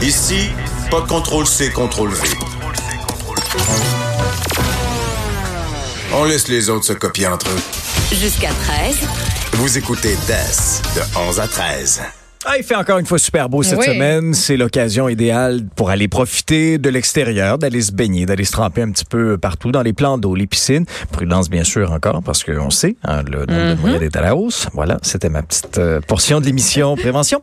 Ici, pas de contrôle C, contrôle V. On laisse les autres se copier entre eux. Jusqu'à 13. Vous écoutez DES de 11 à 13. Ah, il fait encore une fois super beau cette Oui. semaine. C'est l'occasion idéale pour aller profiter de l'extérieur, d'aller se baigner, d'aller se tremper un petit peu partout dans les plans d'eau, les piscines. Prudence, bien sûr, encore, parce qu'on sait, hein, le nombre de noyades est à la hausse. Voilà, c'était ma petite euh, portion de l'émission Prévention.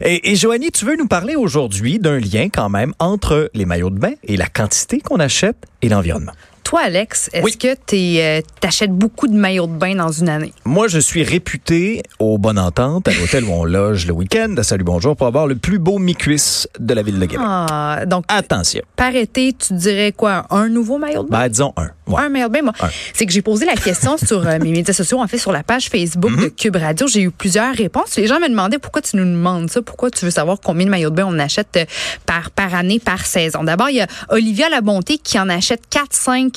Et, et Joanie, tu veux nous parler aujourd'hui d'un lien quand même entre les maillots de bain et la quantité qu'on achète et l'environnement? Toi, Alex, est-ce Oui. que tu achètes beaucoup de maillots de bain dans une année? Moi, je suis réputé au Bonne Entente, à l'hôtel où on loge le week-end, à Salut Bonjour, pour avoir le plus beau mi-cuisse de la ville de Québec. Ah, donc, Attention. par été, tu dirais quoi? Un nouveau maillot de bain? Ben, disons un. Ouais. Un maillot de bain, moi. C'est que j'ai posé la question sur euh, mes médias sociaux, en fait, sur la page Facebook Mhm. de Cube Radio. J'ai eu plusieurs réponses. Les gens me demandaient pourquoi tu nous demandes ça, pourquoi tu veux savoir combien de maillots de bain on achète euh, par, par année, par saison. D'abord, il y a Olivia Labonté qui en achète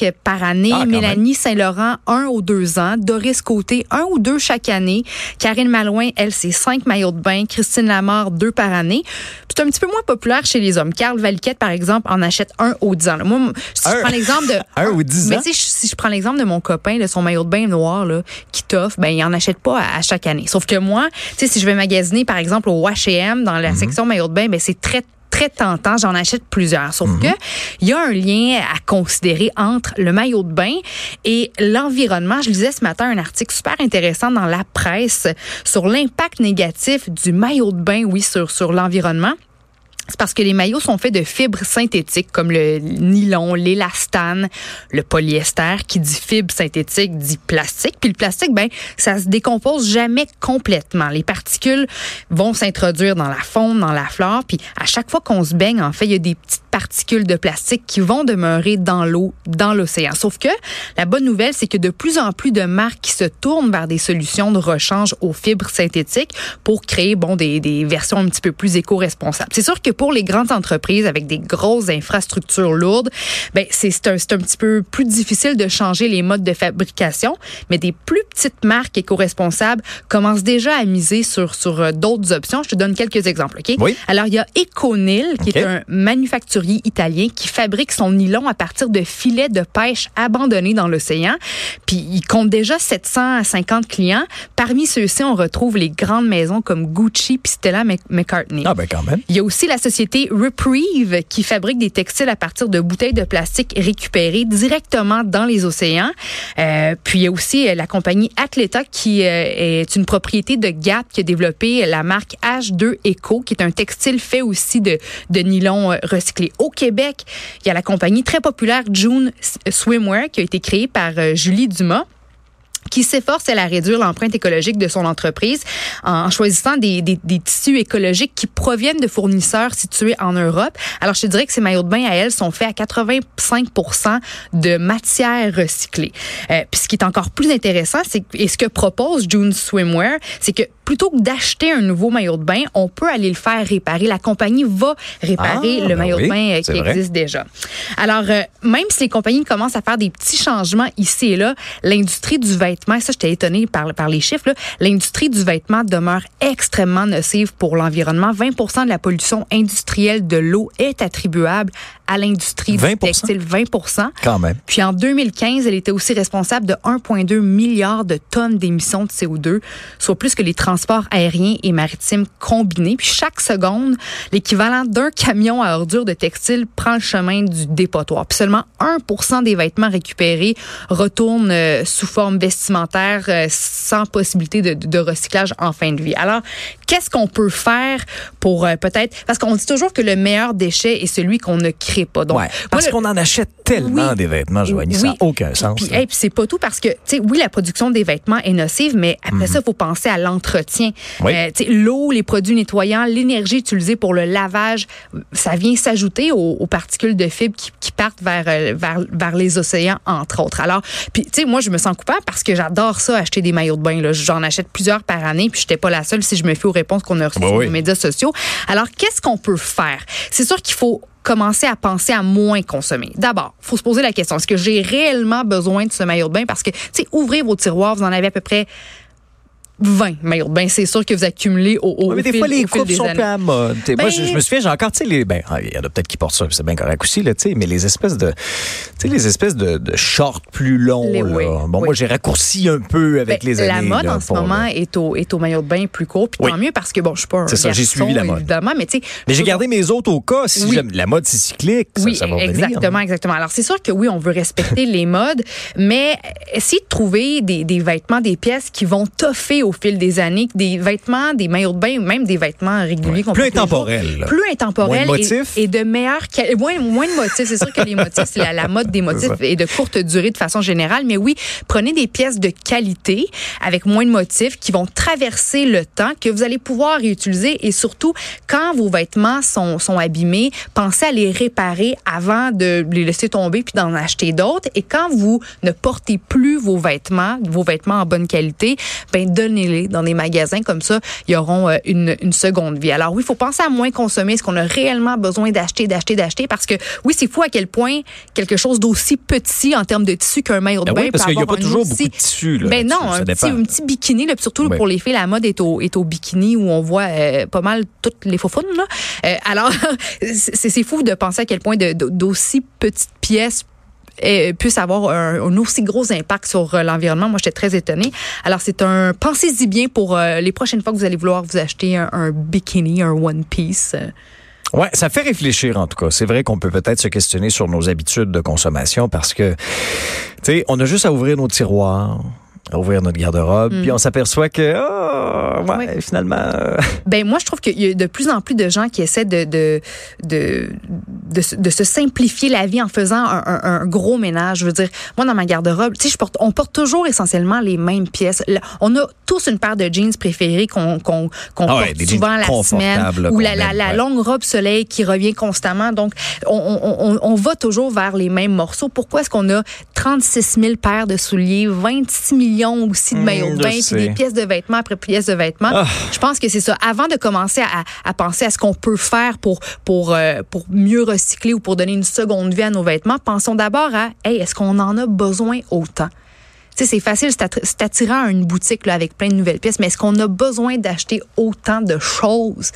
4-5 par année. Ah, Mélanie Saint-Laurent, un ou deux ans. Doris Côté, un ou deux chaque année. Karine Malouin, elle, c'est cinq maillots de bain. Christine Lamar, deux par année. C'est un petit peu moins populaire chez les hommes. Carl Valquette, par exemple, en achète un aux dix ans. là. Moi, si Un- je prends l'exemple de... Un ou dix Mais ans? tu sais, si je prends l'exemple de mon copain, là, son maillot de bain noir, là, qui t'offre, ben, il en achète pas à, à chaque année. Sauf que moi, tu sais, si je vais magasiner, par exemple, au H&M, dans la Mhm. section maillot de bain, ben, c'est très très tentant, j'en achète plusieurs. Sauf Mhm. que il y a un lien à considérer entre le maillot de bain et l'environnement. Je lisais ce matin un article super intéressant dans la presse sur l'impact négatif du maillot de bain, oui, sur, sur l'environnement. C'est parce que les maillots sont faits de fibres synthétiques comme le nylon, l'élastane, le polyester. Qui dit fibre synthétique dit plastique. Puis le plastique, ben, ça se décompose jamais complètement. Les particules vont s'introduire dans la faune, dans la flore. Puis à chaque fois qu'on se baigne, en fait, il y a des petites particules de plastique qui vont demeurer dans l'eau, dans l'océan. Sauf que la bonne nouvelle, c'est que de plus en plus de marques qui se tournent vers des solutions de rechange aux fibres synthétiques pour créer, bon, des, des versions un petit peu plus éco-responsables. C'est sûr que les grandes entreprises avec des grosses infrastructures lourdes, ben, c'est un, un petit peu plus difficile de changer les modes de fabrication, mais des plus petites marques éco-responsables commencent déjà à miser sur, sur euh, d'autres options. Je te donne quelques exemples, OK? Oui. Alors, il y a Econil, qui est un manufacturier italien qui fabrique son nylon à partir de filets de pêche abandonnés dans l'océan. Puis, il compte déjà 750 clients. Parmi ceux-ci, on retrouve les grandes maisons comme Gucci puis Stella Mc- McCartney. Ah, ben quand même. Il y a aussi la société Reprieve qui fabrique des textiles à partir de bouteilles de plastique récupérées directement dans les océans. Euh, puis il y a aussi euh, la compagnie Athleta qui euh, est une propriété de Gap qui a développé la marque H2 Eco qui est un textile fait aussi de, de nylon recyclé. Au Québec, il y a la compagnie très populaire June Swimwear qui a été créée par Julie Dumas qui s'efforce elle, à réduire l'empreinte écologique de son entreprise en choisissant des, des, des tissus écologiques qui proviennent de fournisseurs situés en Europe. Alors, je te dirais que ces maillots de bain à elle sont faits à 85 de matière recyclée. Euh, puis ce qui est encore plus intéressant, c'est et ce que propose June Swimwear, c'est que plutôt que d'acheter un nouveau maillot de bain, on peut aller le faire réparer. La compagnie va réparer Ah, le ben maillot oui, de bain euh, qui vrai. existe déjà. Alors, euh, même si les compagnies commencent à faire des petits changements ici et là, l'industrie du vêtement, et ça, j'étais étonnée par, par les chiffres, l'industrie du vêtement demeure extrêmement nocive pour l'environnement. 20% de la pollution industrielle de l'eau est attribuable à l'industrie du 20%? textile. 20 Quand même. puis en 2015, elle était aussi responsable de 1,2 milliard de tonnes d'émissions de CO2, soit plus que les transports aériens et maritimes combinés. Puis chaque seconde, l'équivalent d'un camion à ordures de textile prend le chemin du dépotoir. Puis seulement 1 des vêtements récupérés retournent euh, sous forme vestimentaire euh, sans possibilité de, de recyclage en fin de vie. Alors, qu'est-ce qu'on peut faire pour euh, peut-être... Parce qu'on dit toujours que le meilleur déchet est celui qu'on ne crée pas. Donc, Ouais. Parce qu'on en achète tellement Oui. des vêtements, Joanie, ça n'a aucun sens. Puis, hey, puis c'est pas tout parce que, tu sais, oui, la production des vêtements est nocive, mais après ça, il faut penser à l'entretien. Mhm. Oui. Euh, L'eau, les produits nettoyants, l'énergie utilisée pour le lavage, ça vient s'ajouter aux, aux particules de fibres qui, qui partent vers, vers, vers les océans, entre autres. Alors, puis, tu sais, moi, je me sens coupable parce que j'adore ça, acheter des maillots de bain. J'en achète plusieurs par année, puis je pas la seule si je me fie aux réponses qu'on a reçues Bah sur oui. les médias sociaux. Alors, qu'est-ce qu'on peut faire? C'est sûr qu'il faut commencer à penser à moins consommer. D'abord, faut se poser la question, est-ce que j'ai réellement besoin de ce maillot de bain? Parce que, tu sais, ouvrez vos tiroirs, vous en avez à peu près 20 maillots de bain, c'est sûr que vous accumulez au, au Ouais, mais des fil, fois, les coupes sont années. plus à mode. Moi, Ben- je, je me souviens, j'ai encore, tu sais, les, ben, ah, il y en a peut-être qui portent ça, c'est bien correct aussi, là, tu sais, mais les espèces de, tu sais, les espèces de, de shorts plus longs, Les- là. oui, Bon, oui. moi, j'ai raccourci un peu avec Ben, les années. la mode là, en ce pour, moment là. est au, est au maillot de bain plus court, puis Oui. tant mieux parce que bon, je suis pas un C'est ça, j'ai suivi la mode. évidemment, mais tu sais. Mais j'ai gardé mes autres au cas, si la mode, c'est cyclique, Oui, ça va exactement, exactement. Alors, c'est sûr que oui, on veut respecter les modes, mais essayez de trouver des, des vêtements, des pièces qui vont toffer au fil des années, des vêtements, des maillots de bain, même des vêtements réguliers qu'on Plus intemporels. Plus intemporels. Moins de et- motifs. Et, de meilleurs, moins, moins de motifs. C'est sûr que les motifs, c'est la, la mode des motifs et de courte durée de façon générale. Mais oui, prenez des pièces de qualité avec moins de motifs qui vont traverser le temps, que vous allez pouvoir réutiliser et surtout, quand vos vêtements sont, sont abîmés, pensez à les réparer avant de les laisser tomber puis d'en acheter d'autres. Et quand vous ne portez plus vos vêtements, vos vêtements en bonne qualité, ben donnez-les dans des magasins comme ça, ils auront euh, une, une seconde vie. Alors oui, il faut penser à moins consommer ce qu'on a réellement besoin d'acheter, d'acheter, d'acheter? Parce que oui, c'est fou à quel point quelque chose d'aussi petit en termes de tissu qu'un maillot de Ben bain oui, parce qu'il y a pas toujours aussi- beaucoup de tissu, là, Ben non, un petit, un petit bikini, là, surtout Oui. pour les filles, la mode est au, est au bikini où on voit euh, pas mal toutes les faufounes. Là. Euh, alors, c'est fou de penser à quel point d'aussi petites pièces puissent avoir un, aussi gros impact sur euh, l'environnement. Moi, j'étais très étonnée. Alors, c'est un pensez-y bien pour euh, les prochaines fois que vous allez vouloir vous acheter un, un bikini, un one piece. euh. Ouais, ça fait réfléchir en tout cas. C'est vrai qu'on peut peut-être se questionner sur nos habitudes de consommation parce que, tu sais, on a juste à ouvrir nos tiroirs, ouvrir notre garde-robe, puis on s'aperçoit que, ah, ouais, Mm. Ouais. finalement, euh, Ben moi, je trouve qu'il y a de plus en plus de gens qui essaient de de de, de, se- de se simplifier la vie en faisant un, un- un gros ménage. Je veux dire, moi dans ma garde-robe, tu sais, je porte, on porte toujours essentiellement les mêmes pièces. On a tous une paire de jeans préférés qu'on qu'on qu'on Ah ouais, porte souvent la semaine, ou la, la, aime, la ouais. longue robe soleil qui revient constamment. Donc, on, on, on, on va toujours vers les mêmes morceaux. Pourquoi est-ce qu'on a 36 000 paires de souliers, 26 millions aussi de Hum, maillots de bain, puis des pièces de vêtements après pièces de vêtements? Ah. Je pense que c'est ça. Avant de commencer à, à penser à ce qu'on peut faire pour pour euh, pour mieux recycler ou pour donner une seconde vie à nos vêtements, pensons d'abord à hey, est-ce qu'on en a besoin autant? Tu sais, c'est facile, c'est attirant à une boutique là, avec plein de nouvelles pièces, mais est-ce qu'on a besoin d'acheter autant de choses?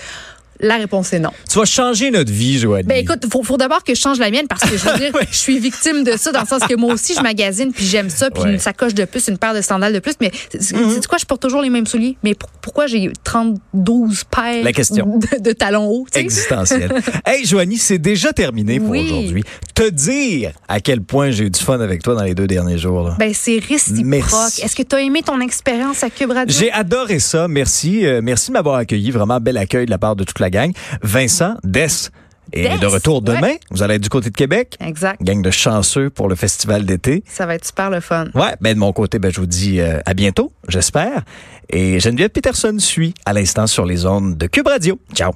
La réponse est non. tu vas changer notre vie, Joanie. Ben écoute, faut, faut d'abord que je change la mienne parce que je veux dire, je suis victime de ça dans le sens que moi aussi je magasine puis j'aime ça puis Ouais. une sacoche de plus, une paire de sandales de plus, mais c'est c'est quoi, je porte toujours les mêmes souliers? Mais pour- pourquoi j'ai 32 paires La question. de, de talons hauts, existentielle. hey, Joanie, c'est déjà terminé pour Oui. aujourd'hui. Te dire à quel point j'ai eu du fun avec toi dans les deux derniers jours. là. Ben c'est réciproque. Est-ce que tu as aimé ton expérience à Cube Radio? J'ai adoré ça. Merci. Euh, merci de m'avoir accueilli. Vraiment bel accueil de la part de toute la gang. Vincent, Des, est Des, de retour demain. ouais. Vous allez être du côté de Québec. Exact. Gang de chanceux pour le festival d'été. Ça va être super le fun. Ouais, ben de mon côté, ben je vous dis euh, à bientôt, j'espère. Et Geneviève Peterson suit à l'instant sur les ondes de Cube Radio. Ciao.